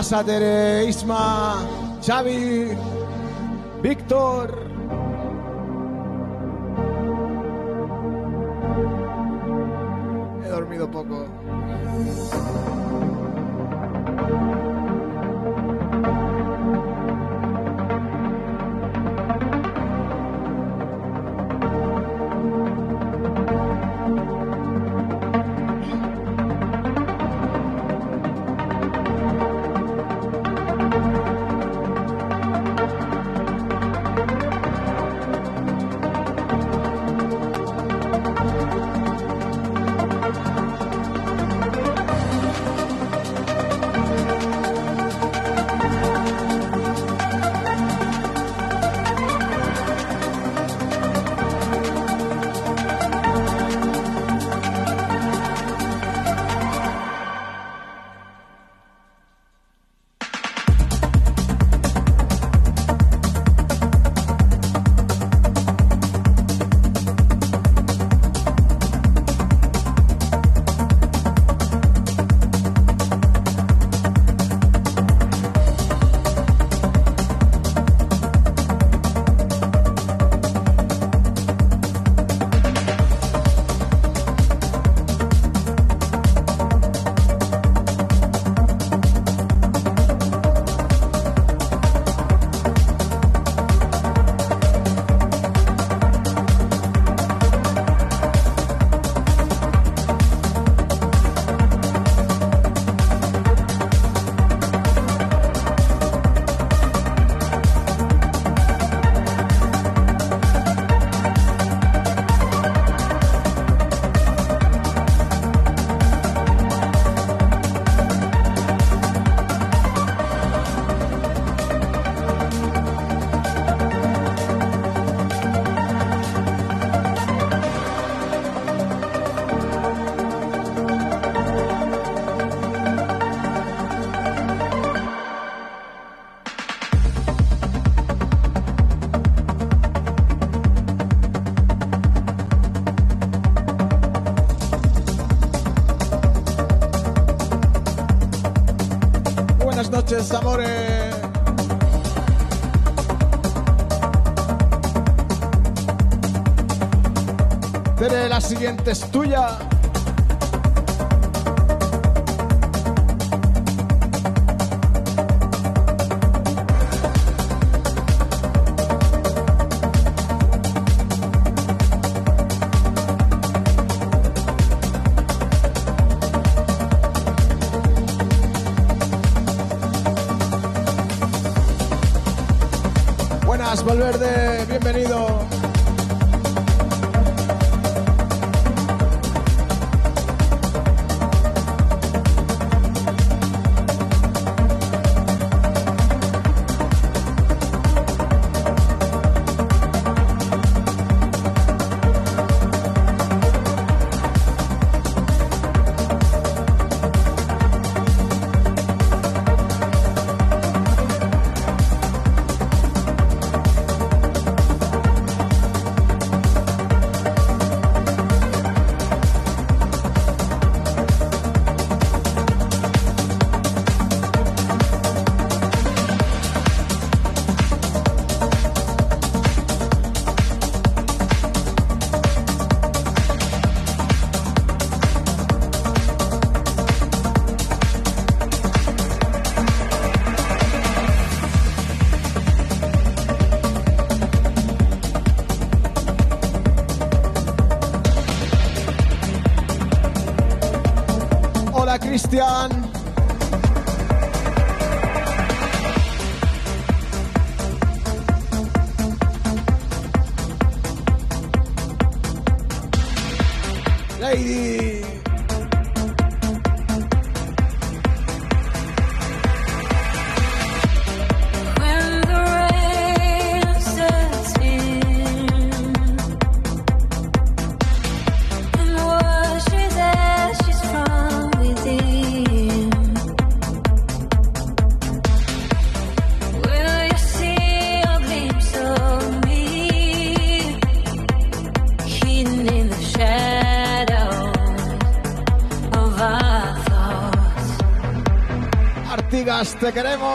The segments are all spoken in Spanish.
pasa, Tere, Isma, Xavi, Víctor? He dormido poco. Siguiente es tuya. Christian. queremos.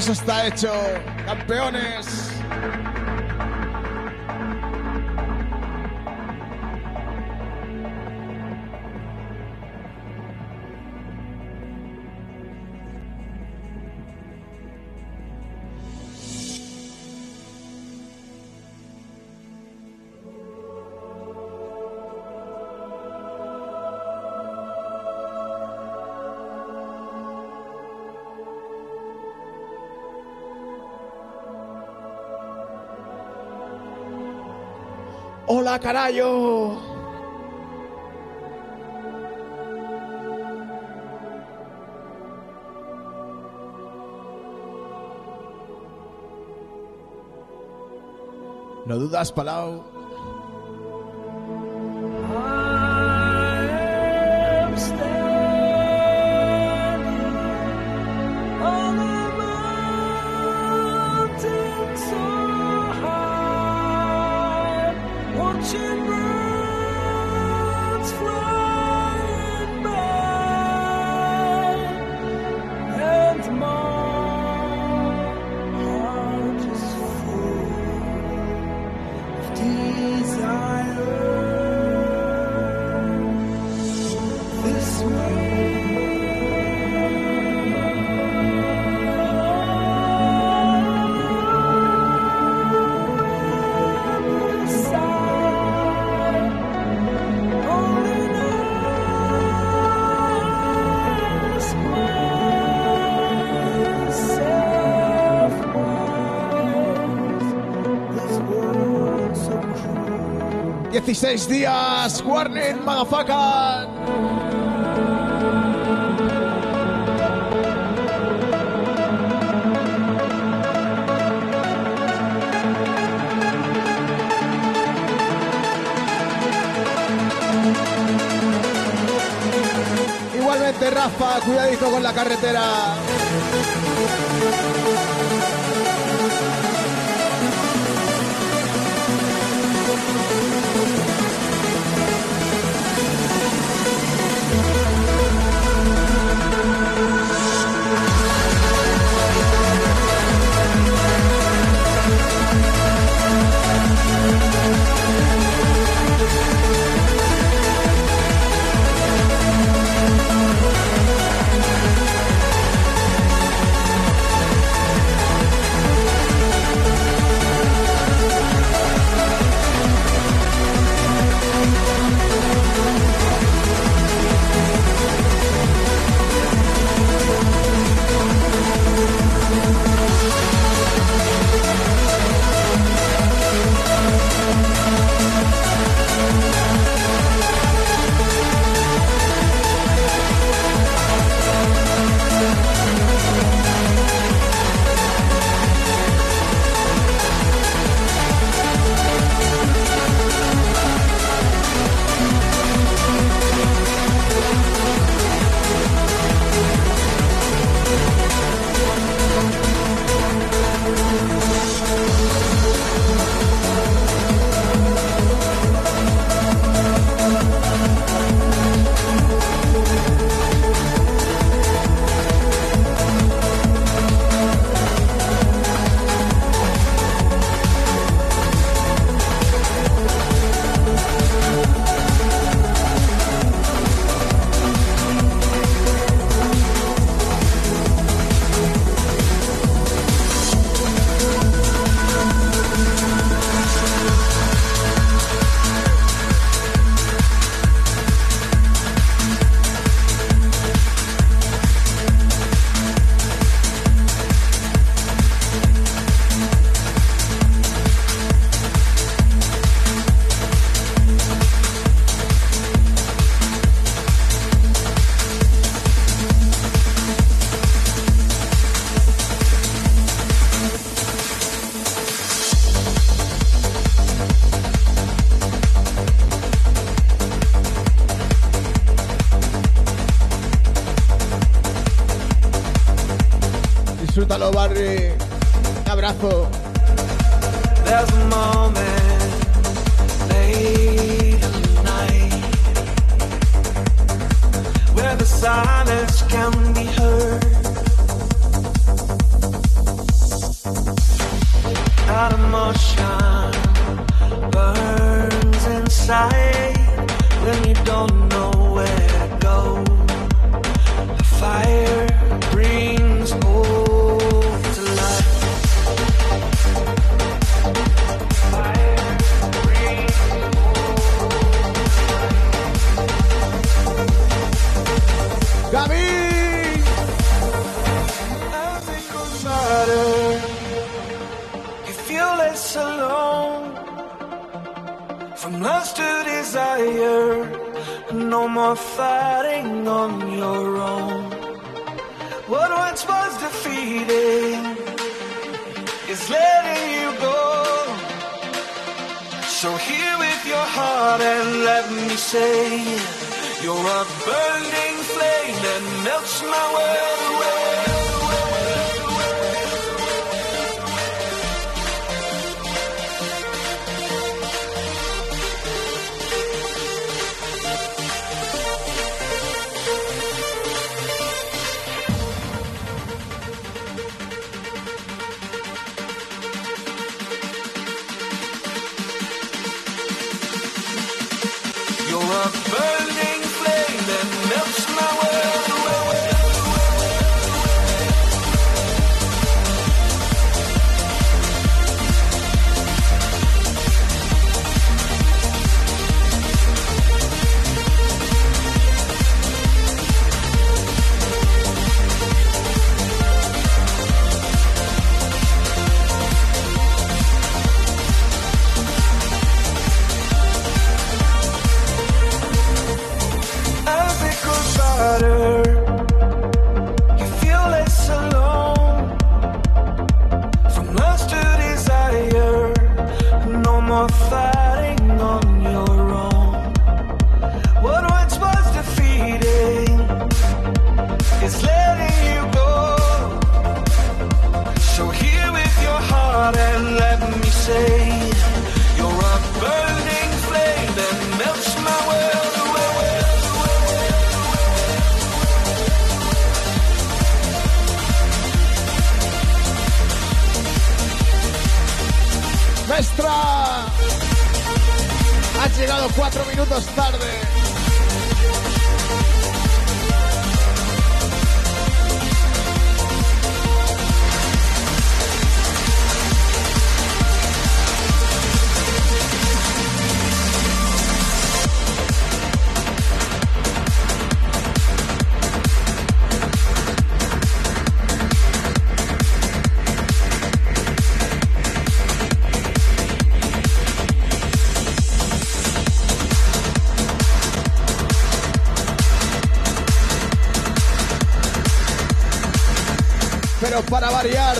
eso está hecho. Campeones. la carayo. No dudas, Palau. seis días. Warning, motherfucker. Igualmente, Rafa, cuidadito con la carretera.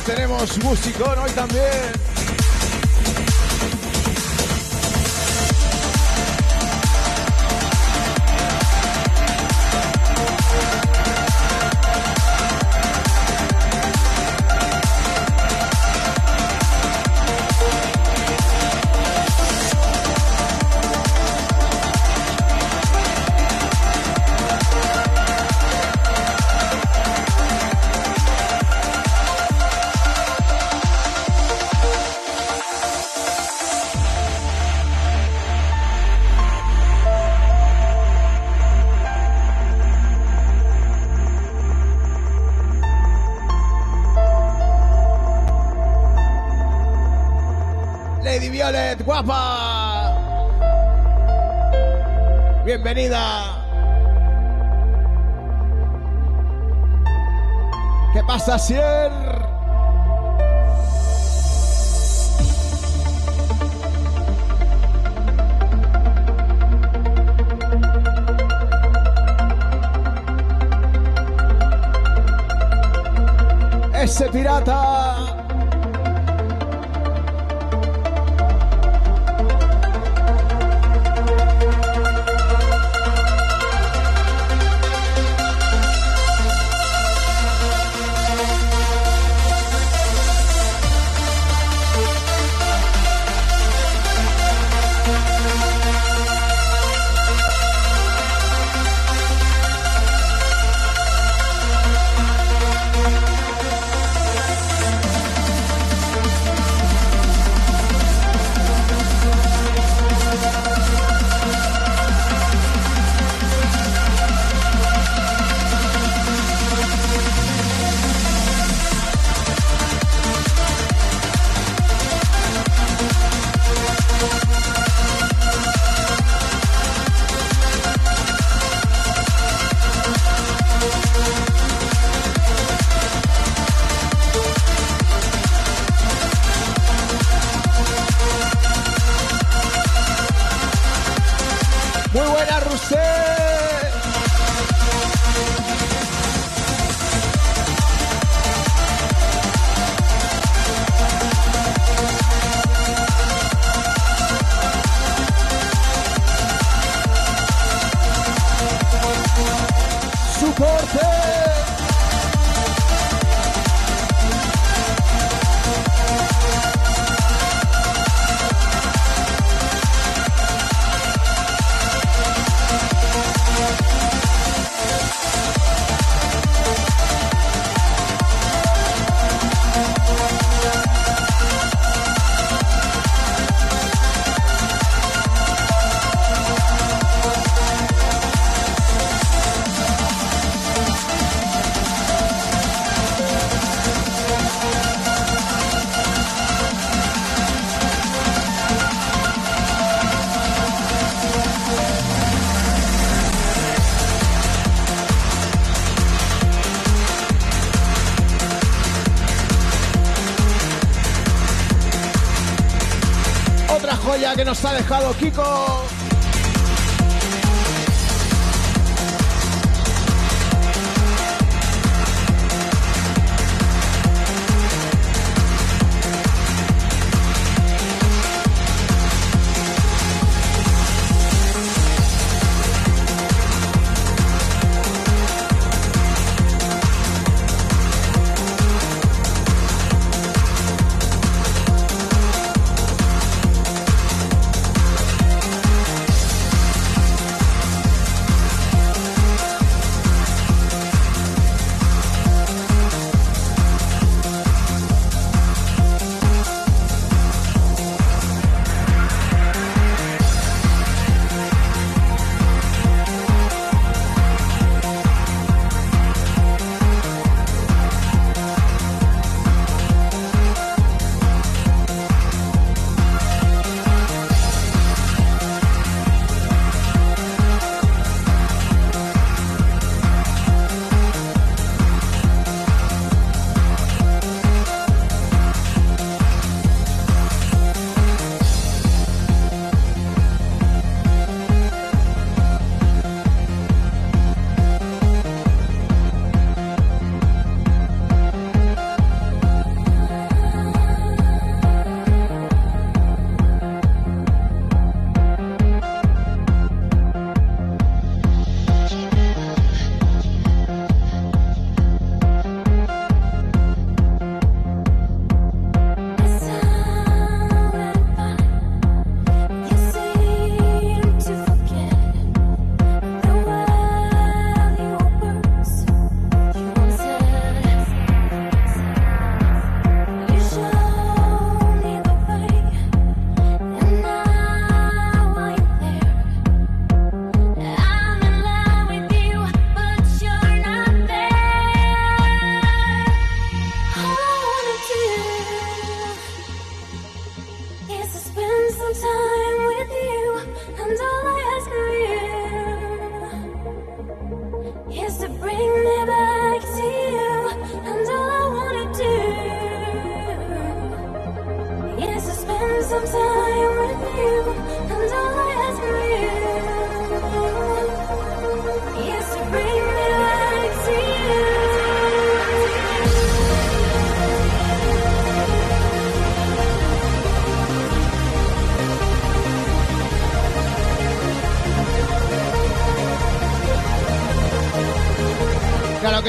Tenemos musicón hoy también. ¿Qué pasa, nos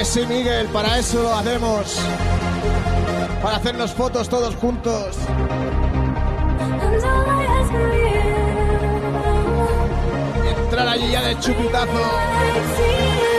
sí, Miguel, para eso lo hacemos. Para hacernos fotos todos juntos. Entrar allí ya de chupitazo.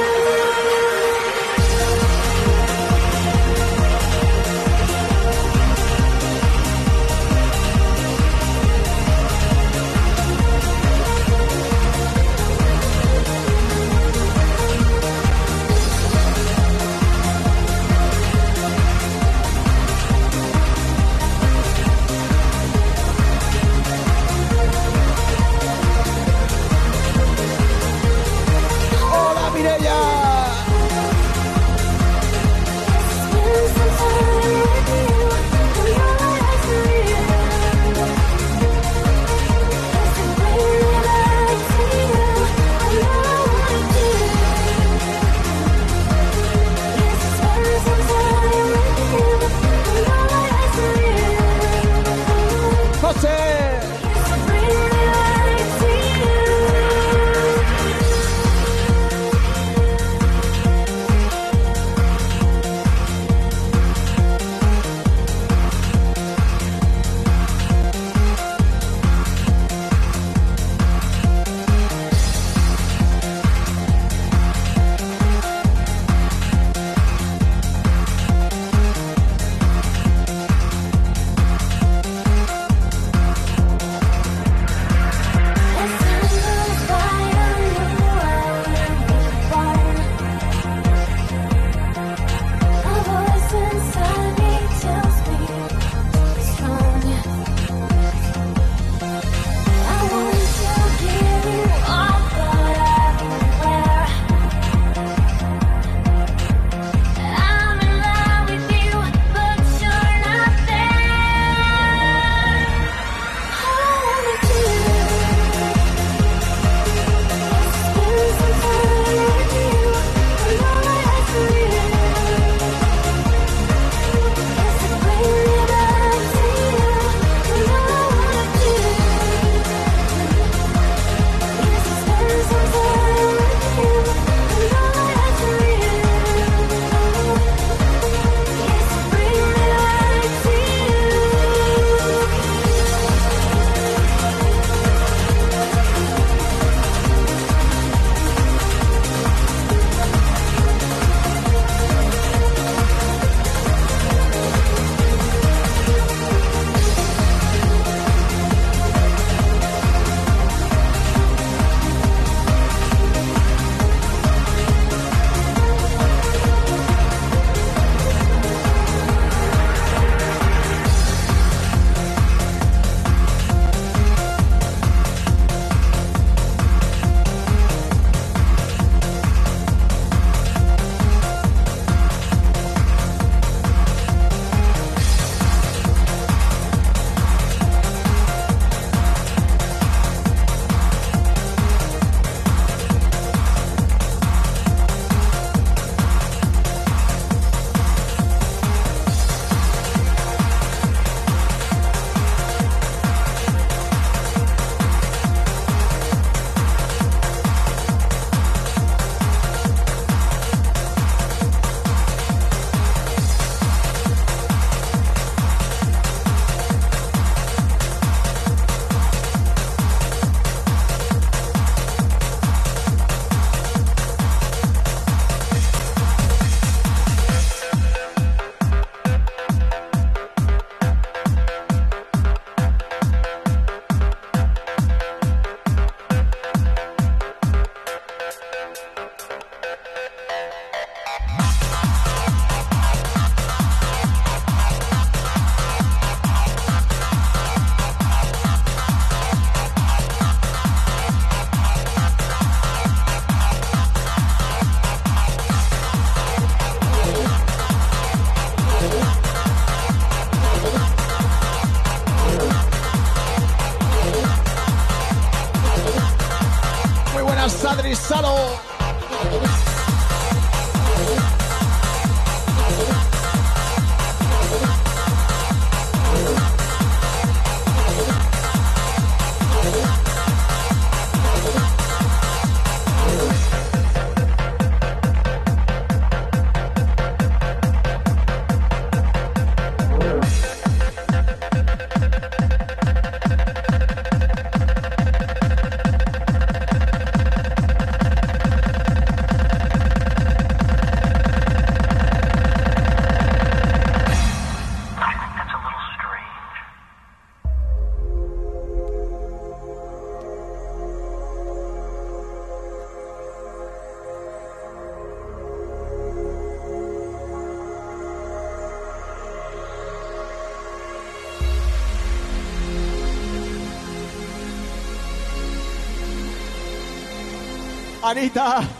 Anitta!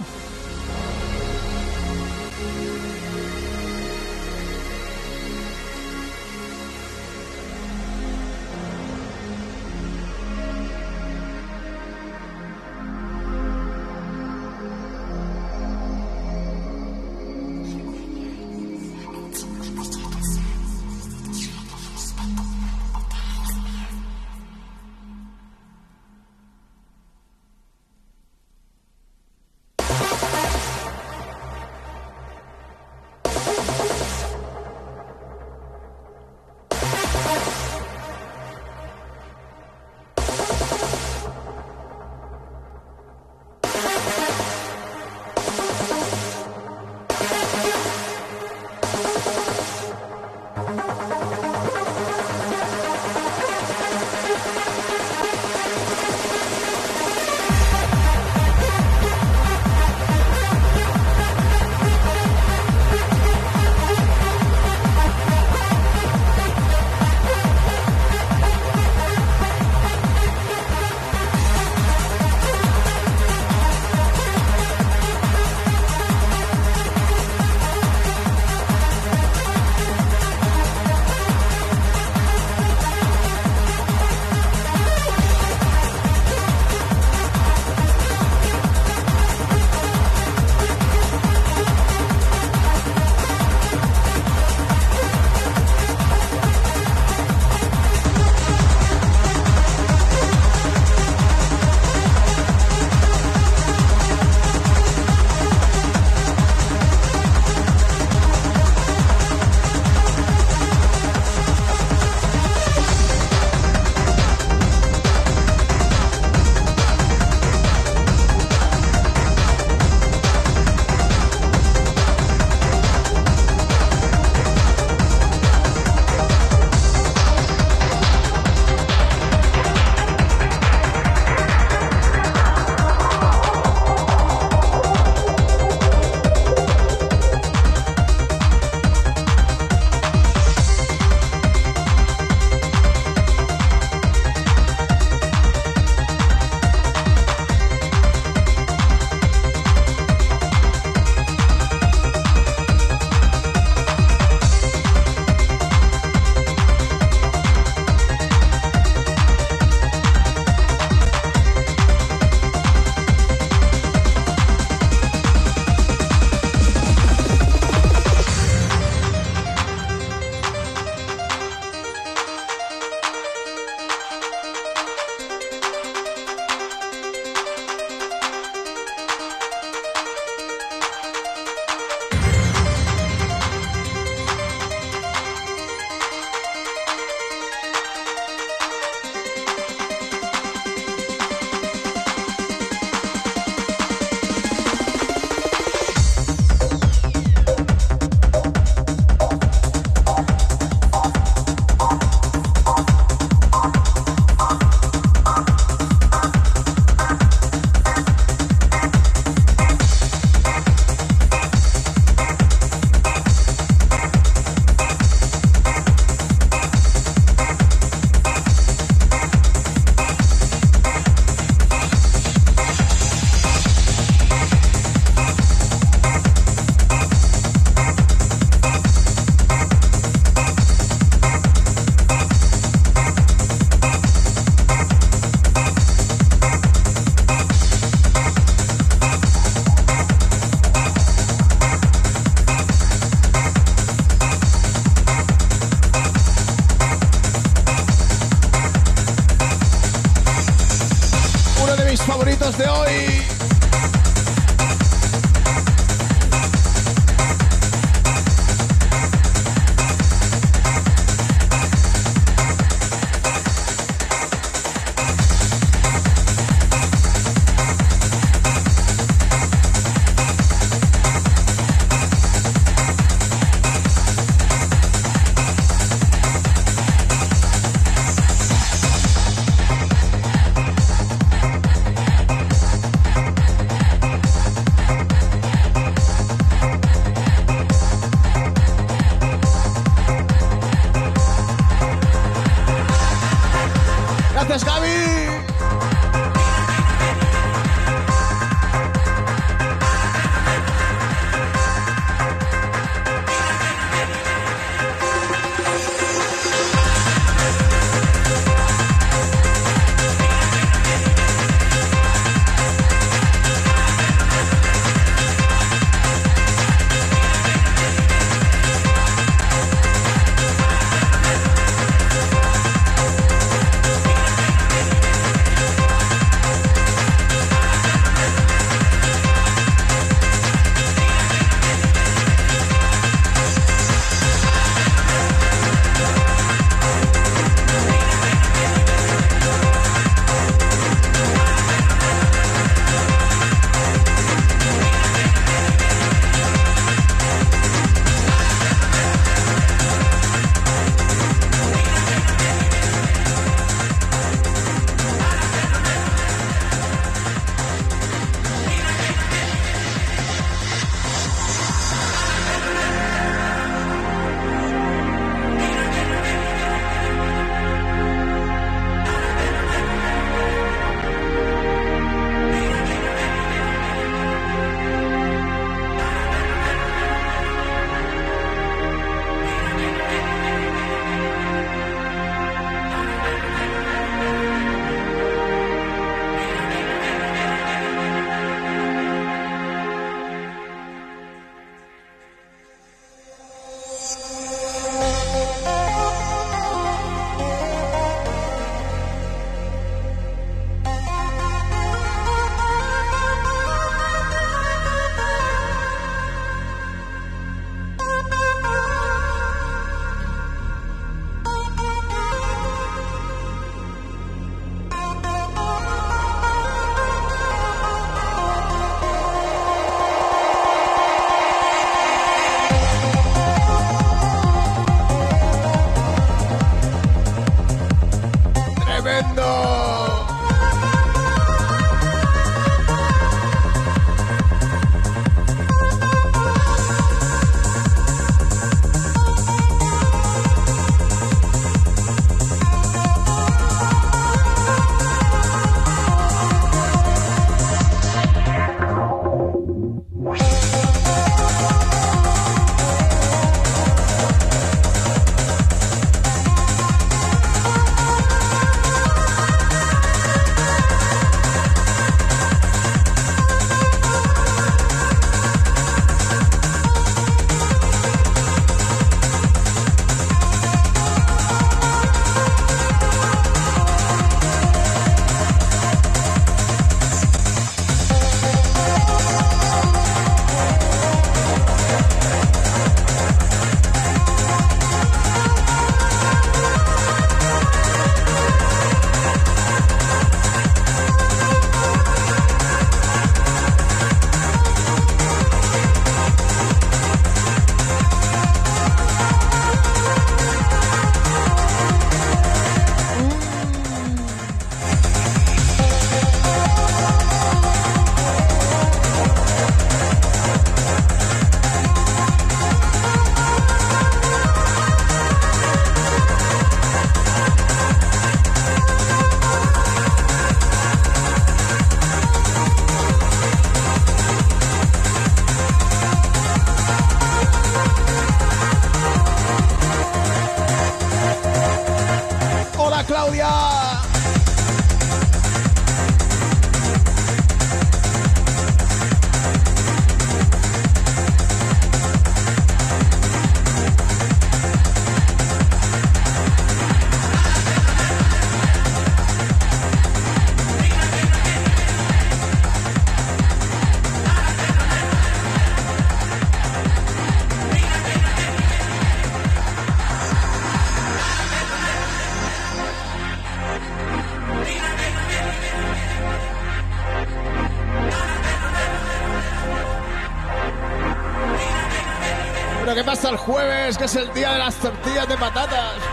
¿Qué pasa el jueves, que es el día de las tortillas de patatas?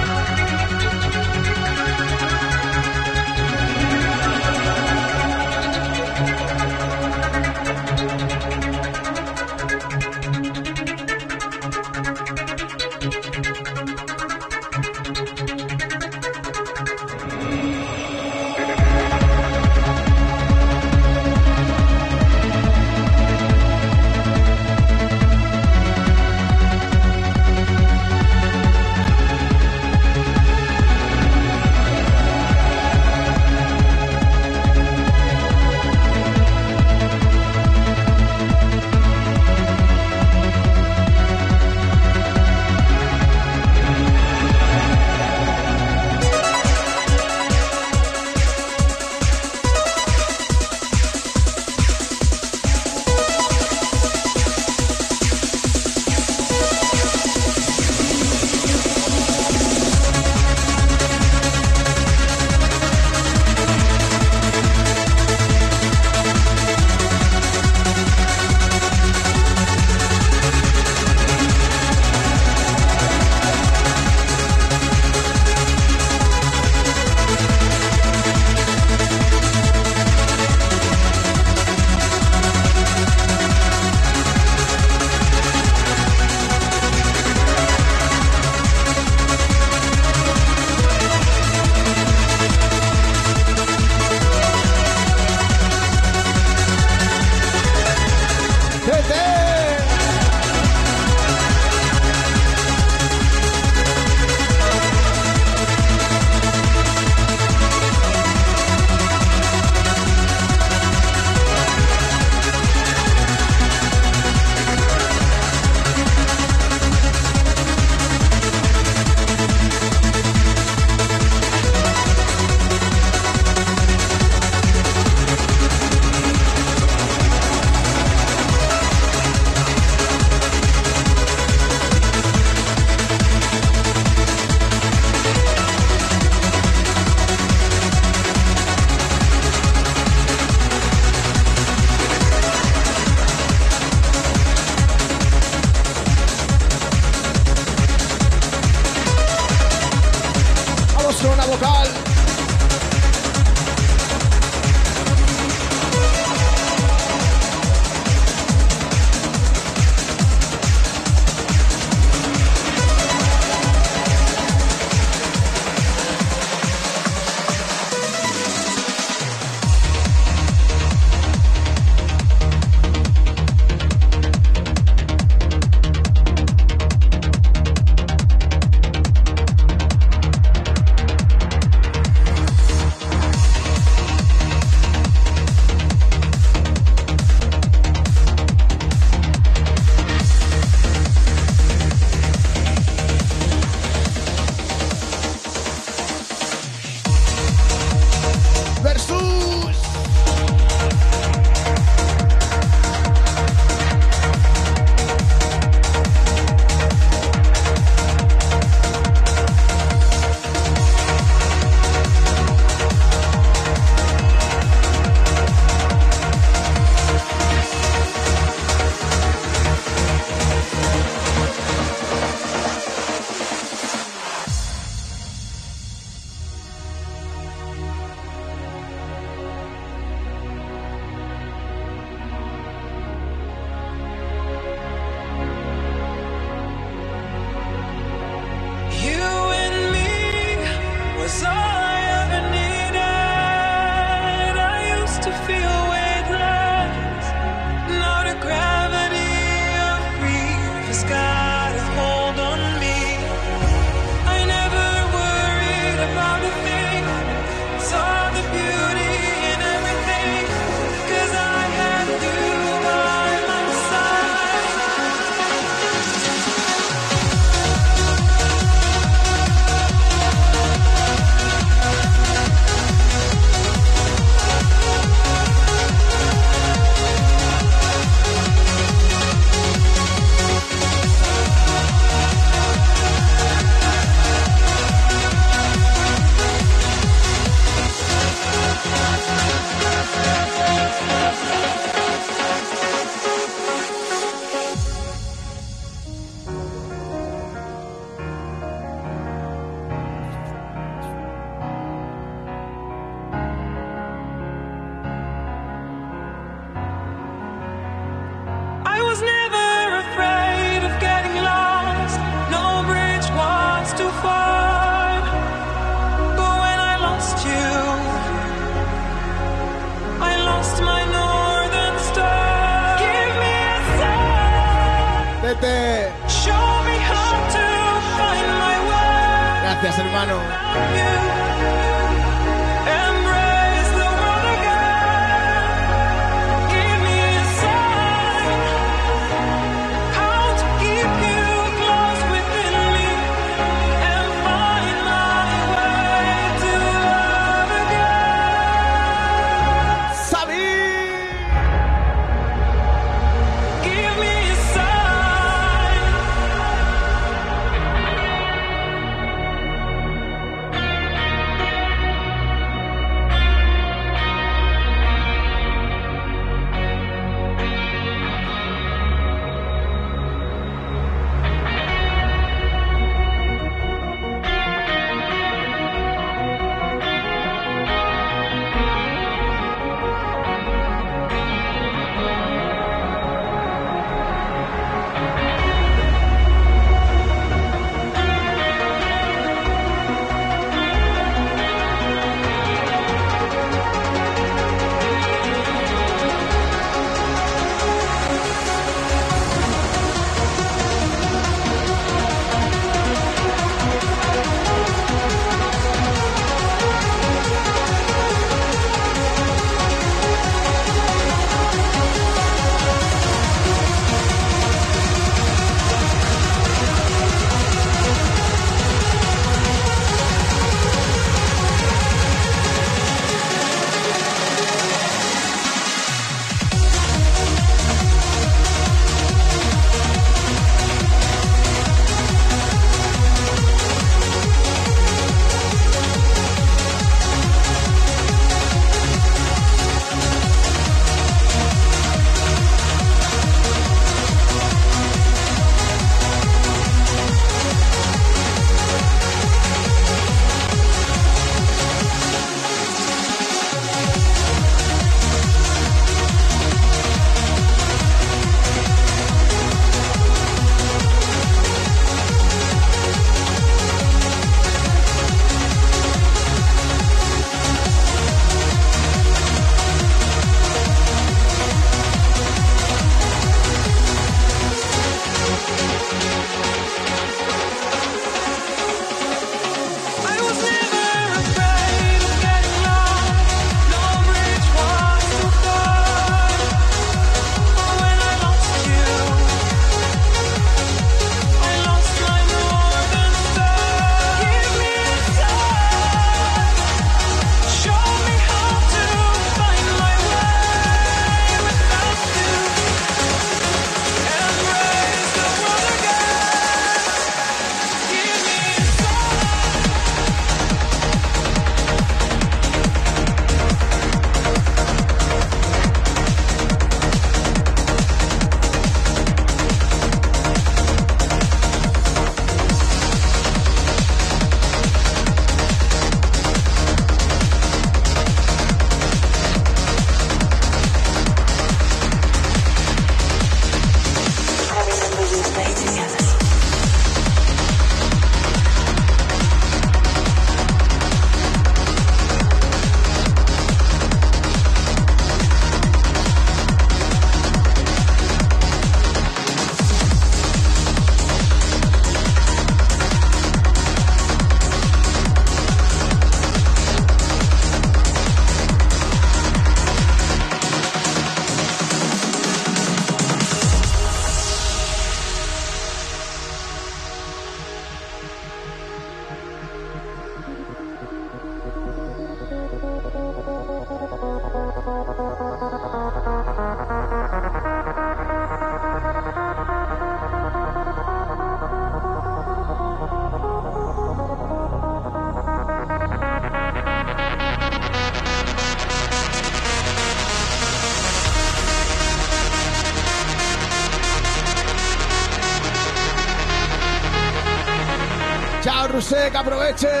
aprovechen.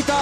La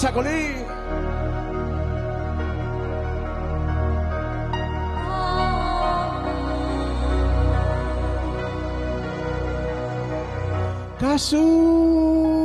Chacolí. Casu.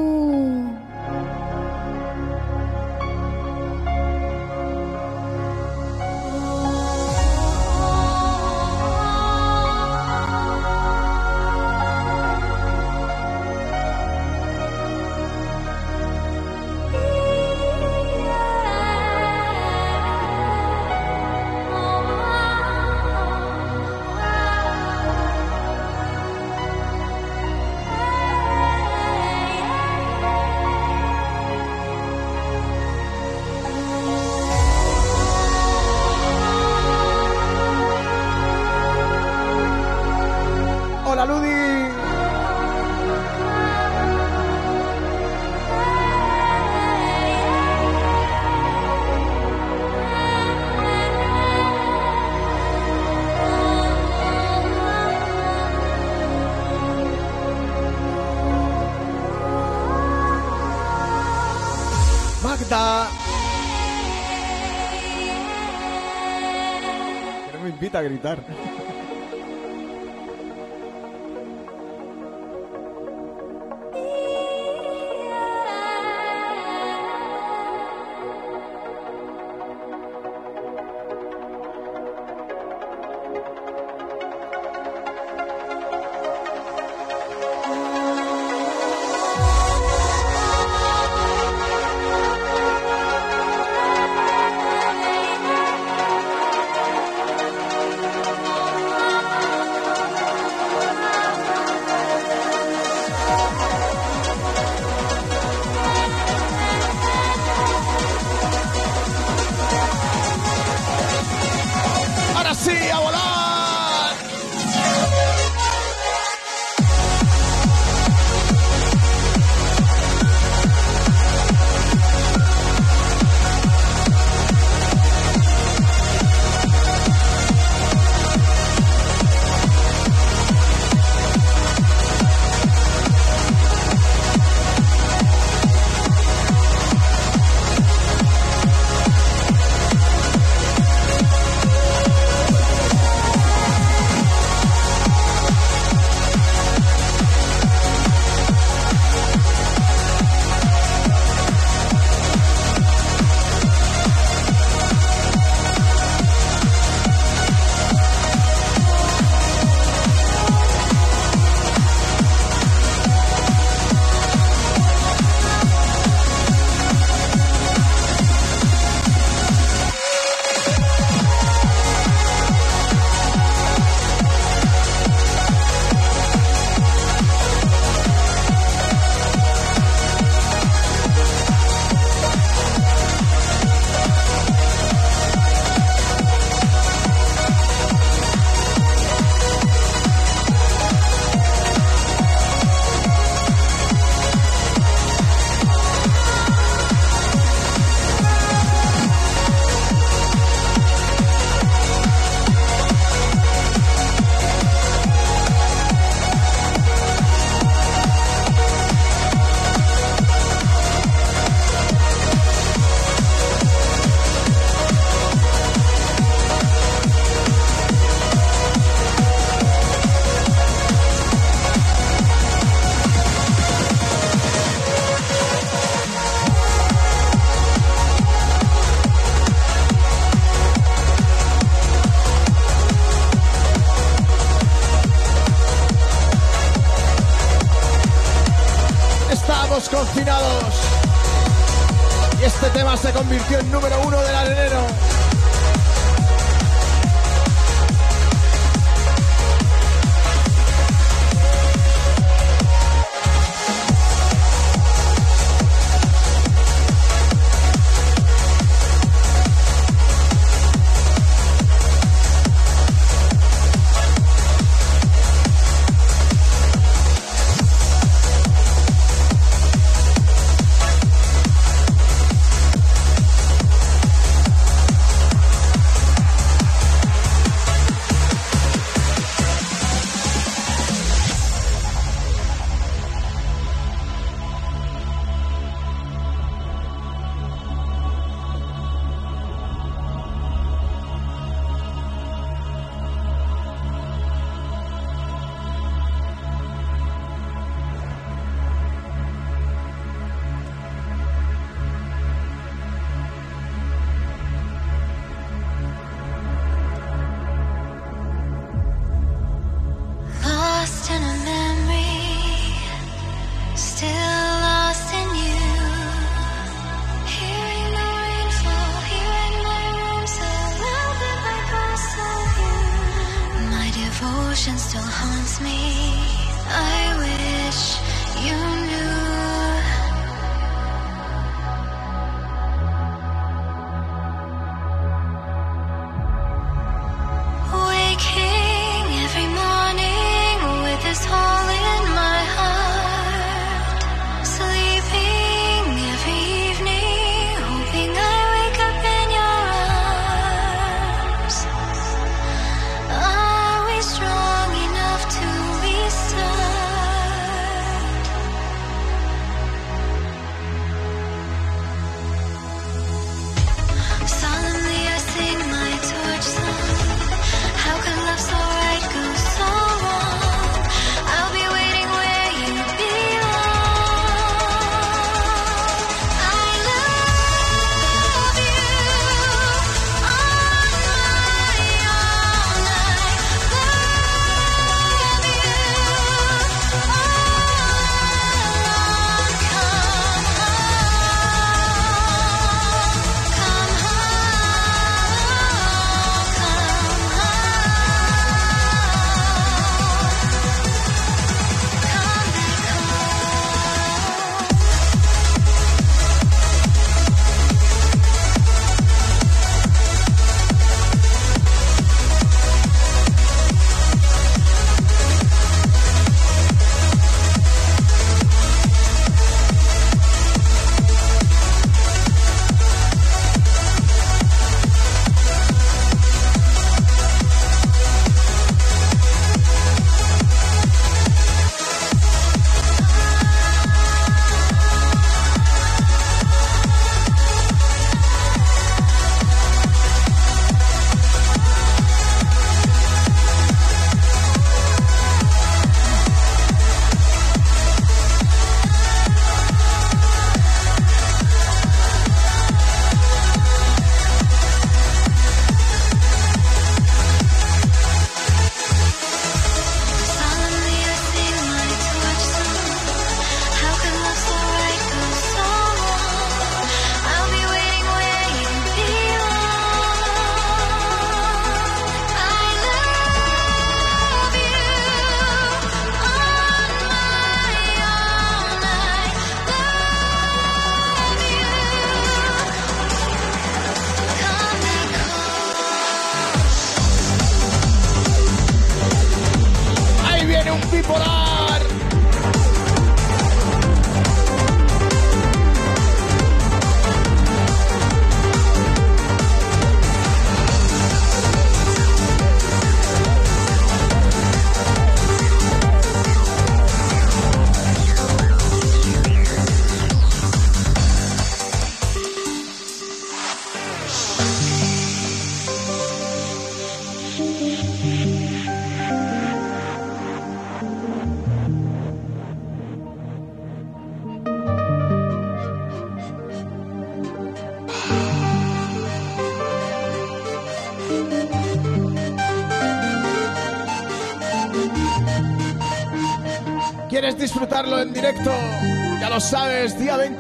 Que no me invita a gritar. Convirtió en número uno sabes, día 22.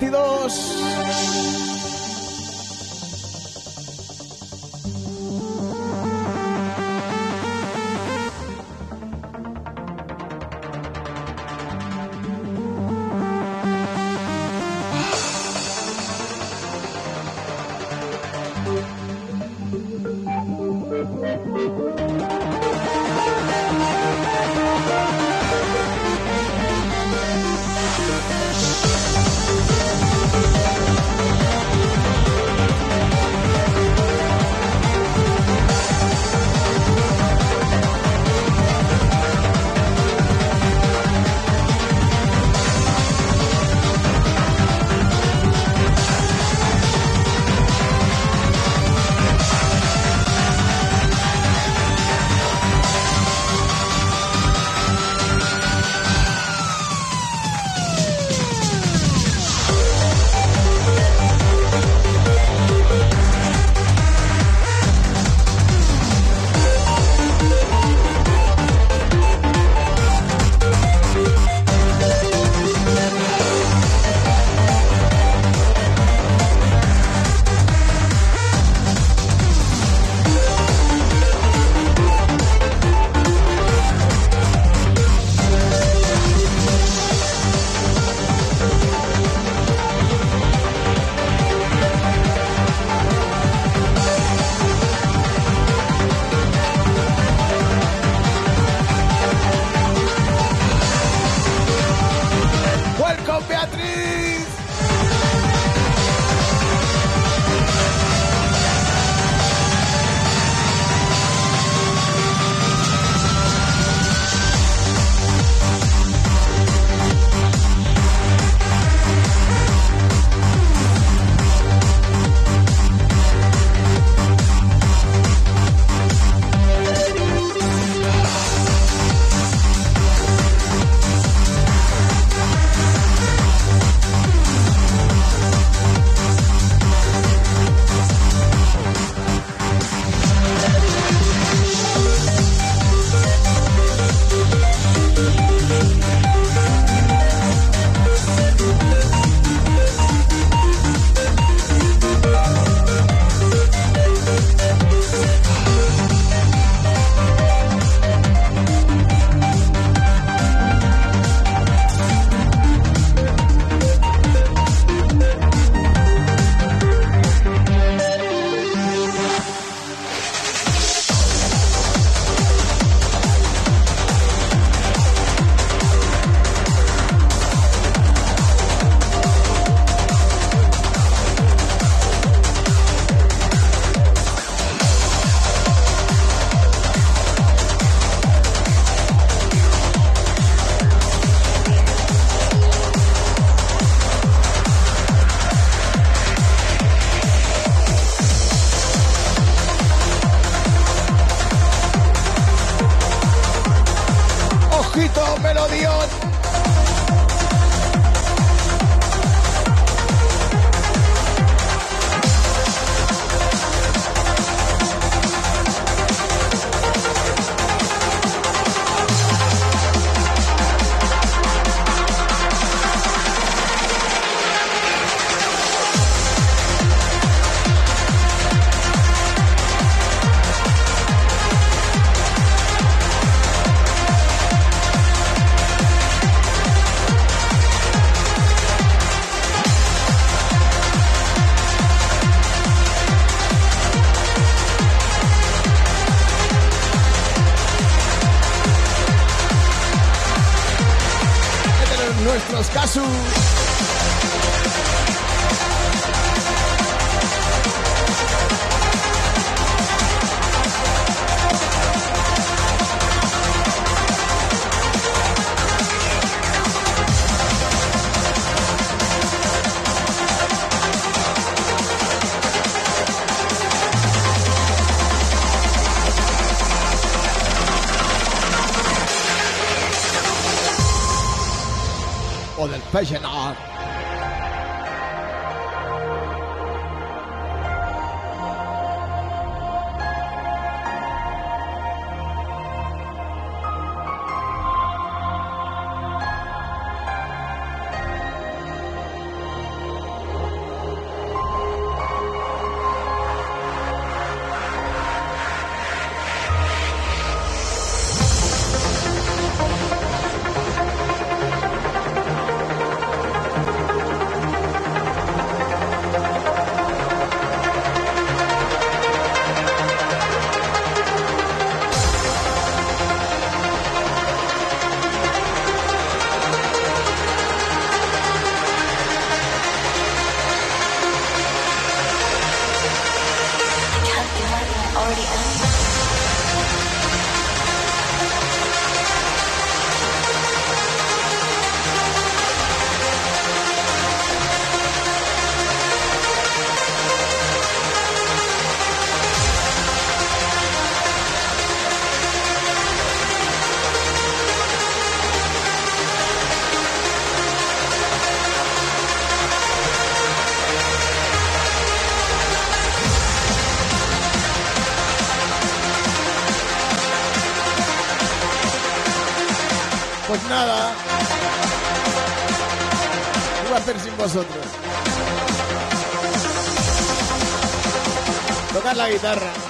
Tocar la guitarra.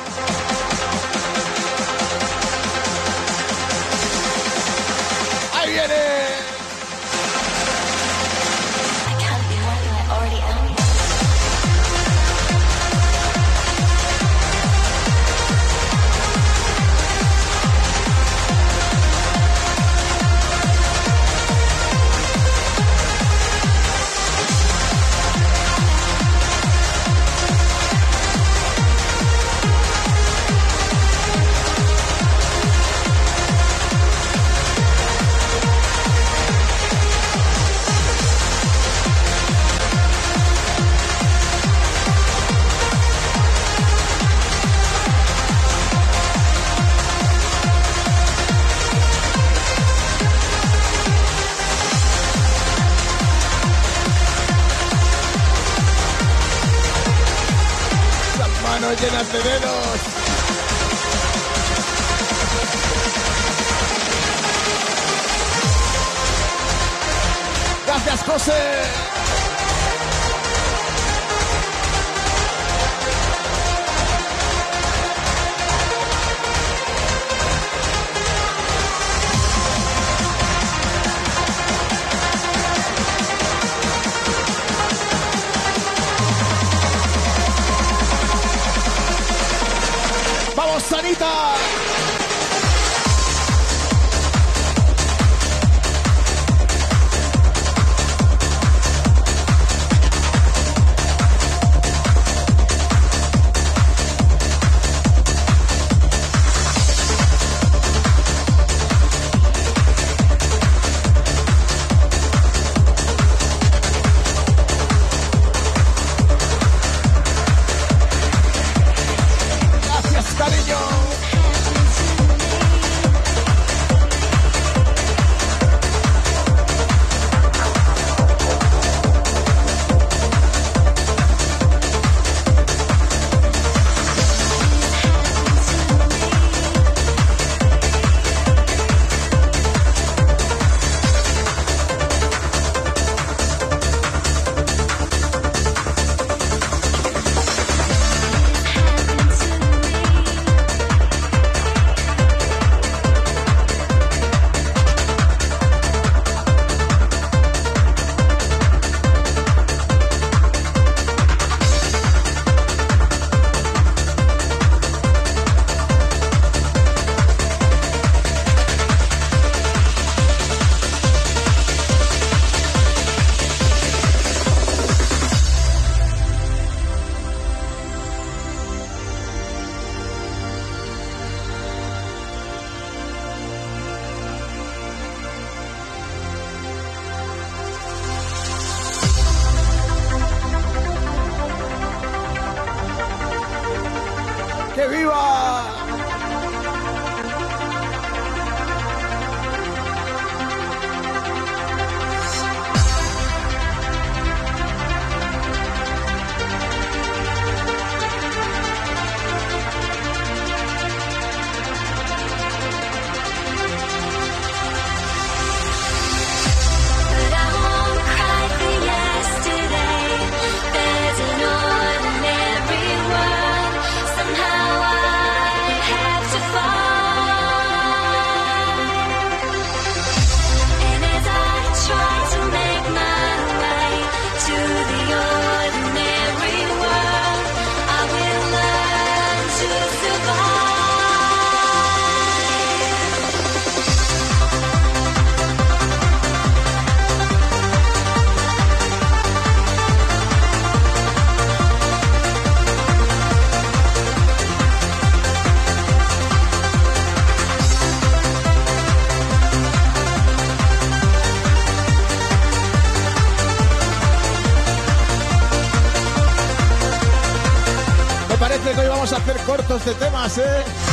say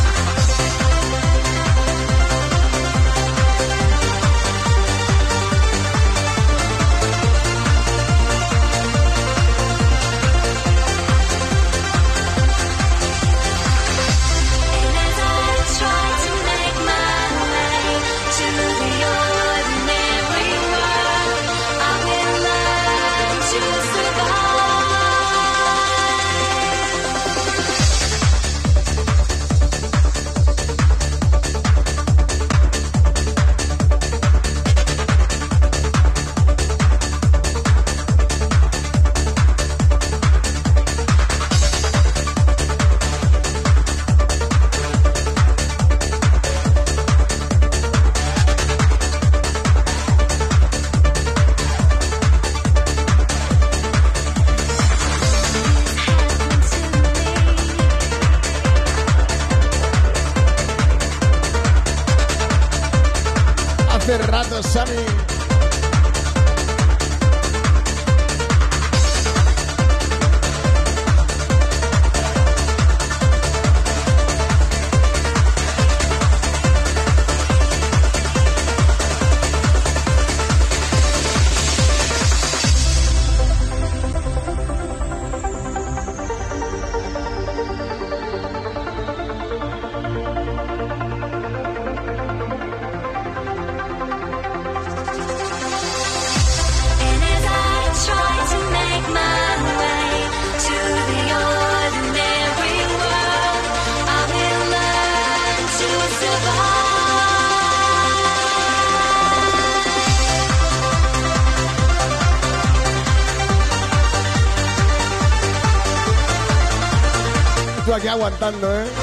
aguantando, ¿eh?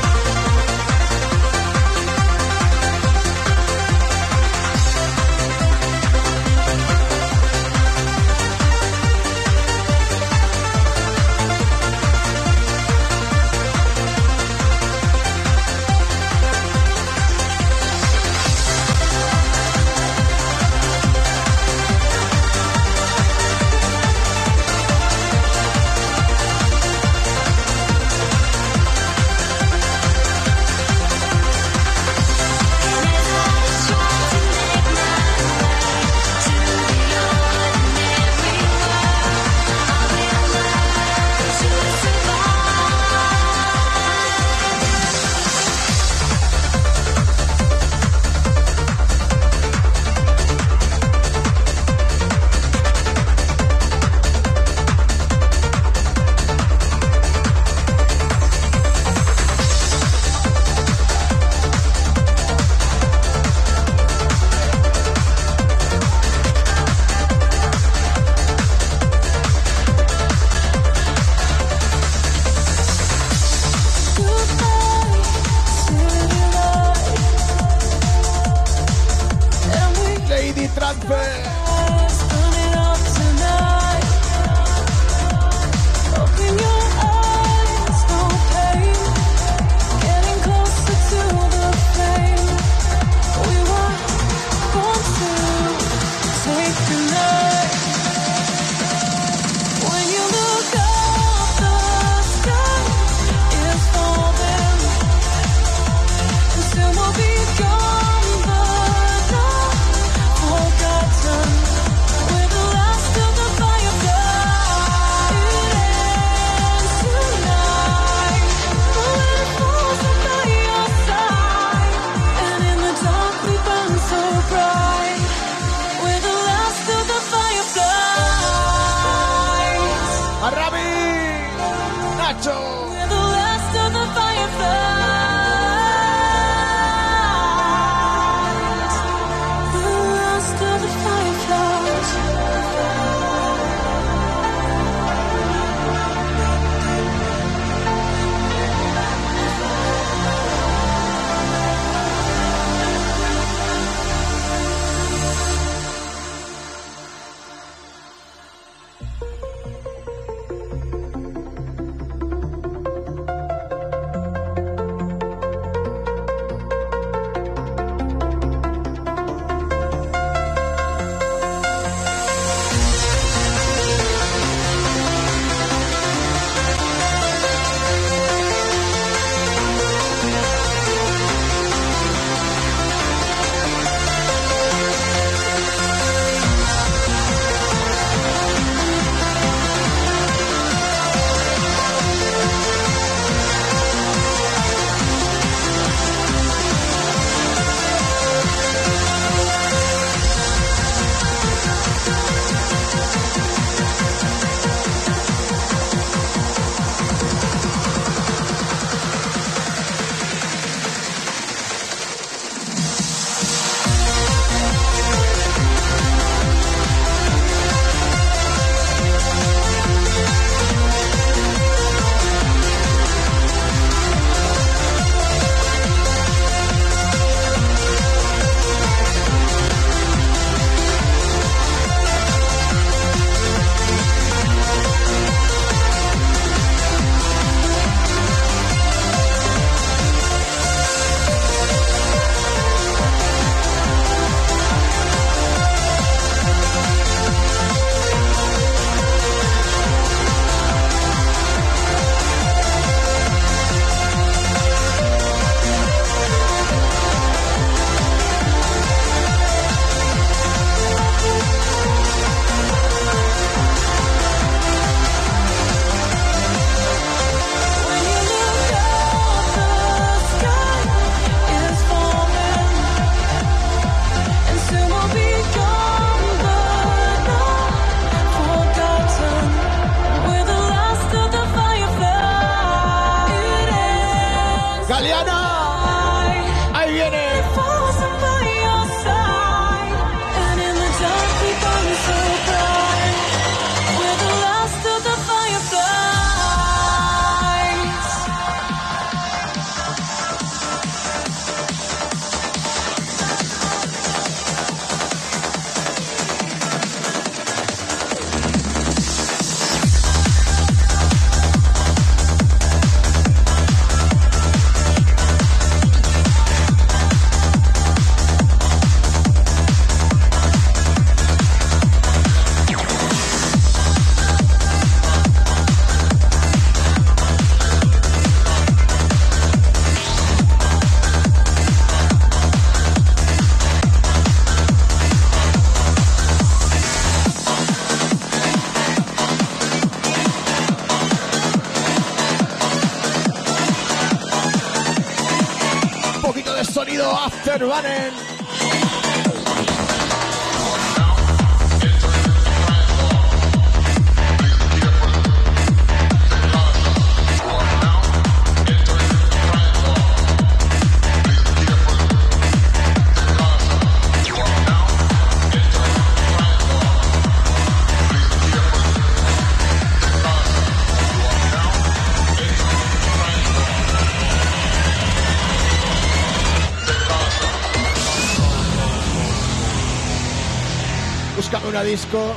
Disco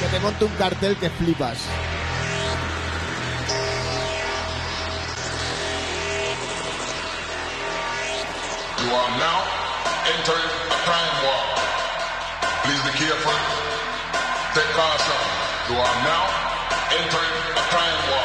que te monte un cartel que flipas. You are now entering a time war. Please be careful. Take caution. You are now entering a time war.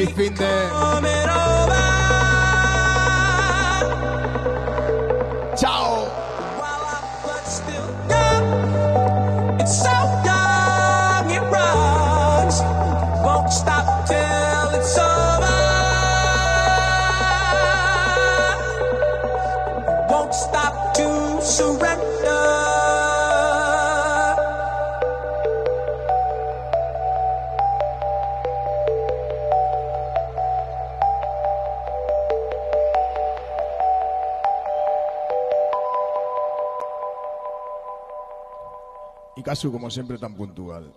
everything Como siempre, tan puntual.